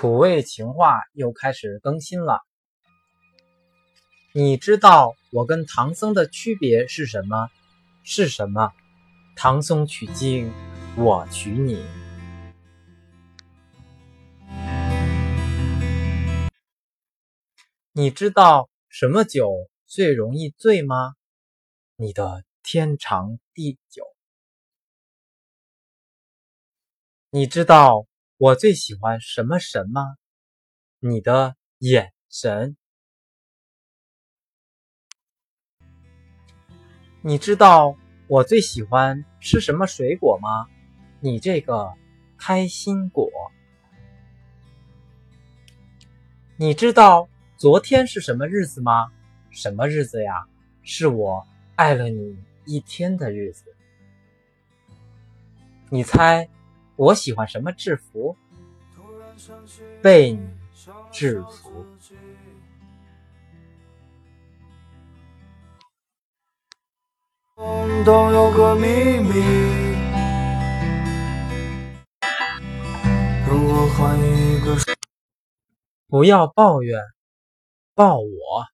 土味情话又开始更新了。你知道我跟唐僧的区别是什么？是什么？唐僧取经，我取你。你知道什么酒最容易醉吗？你的天长地久。你知道我最喜欢什么神吗？你的眼神。你知道我最喜欢吃什么水果吗？你这个开心果。你知道昨天是什么日子吗？什么日子呀？是我爱了你一天的日子。你猜？我喜欢什么制服？被你制服。都有个秘密。如果换一个，不要抱怨，抱我。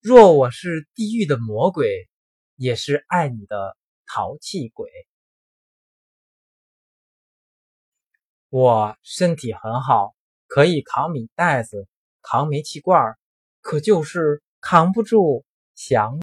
若我是地狱的魔鬼，也是爱你的。淘气鬼，我身体很好，可以扛米袋子，扛煤气罐可就是扛不住想。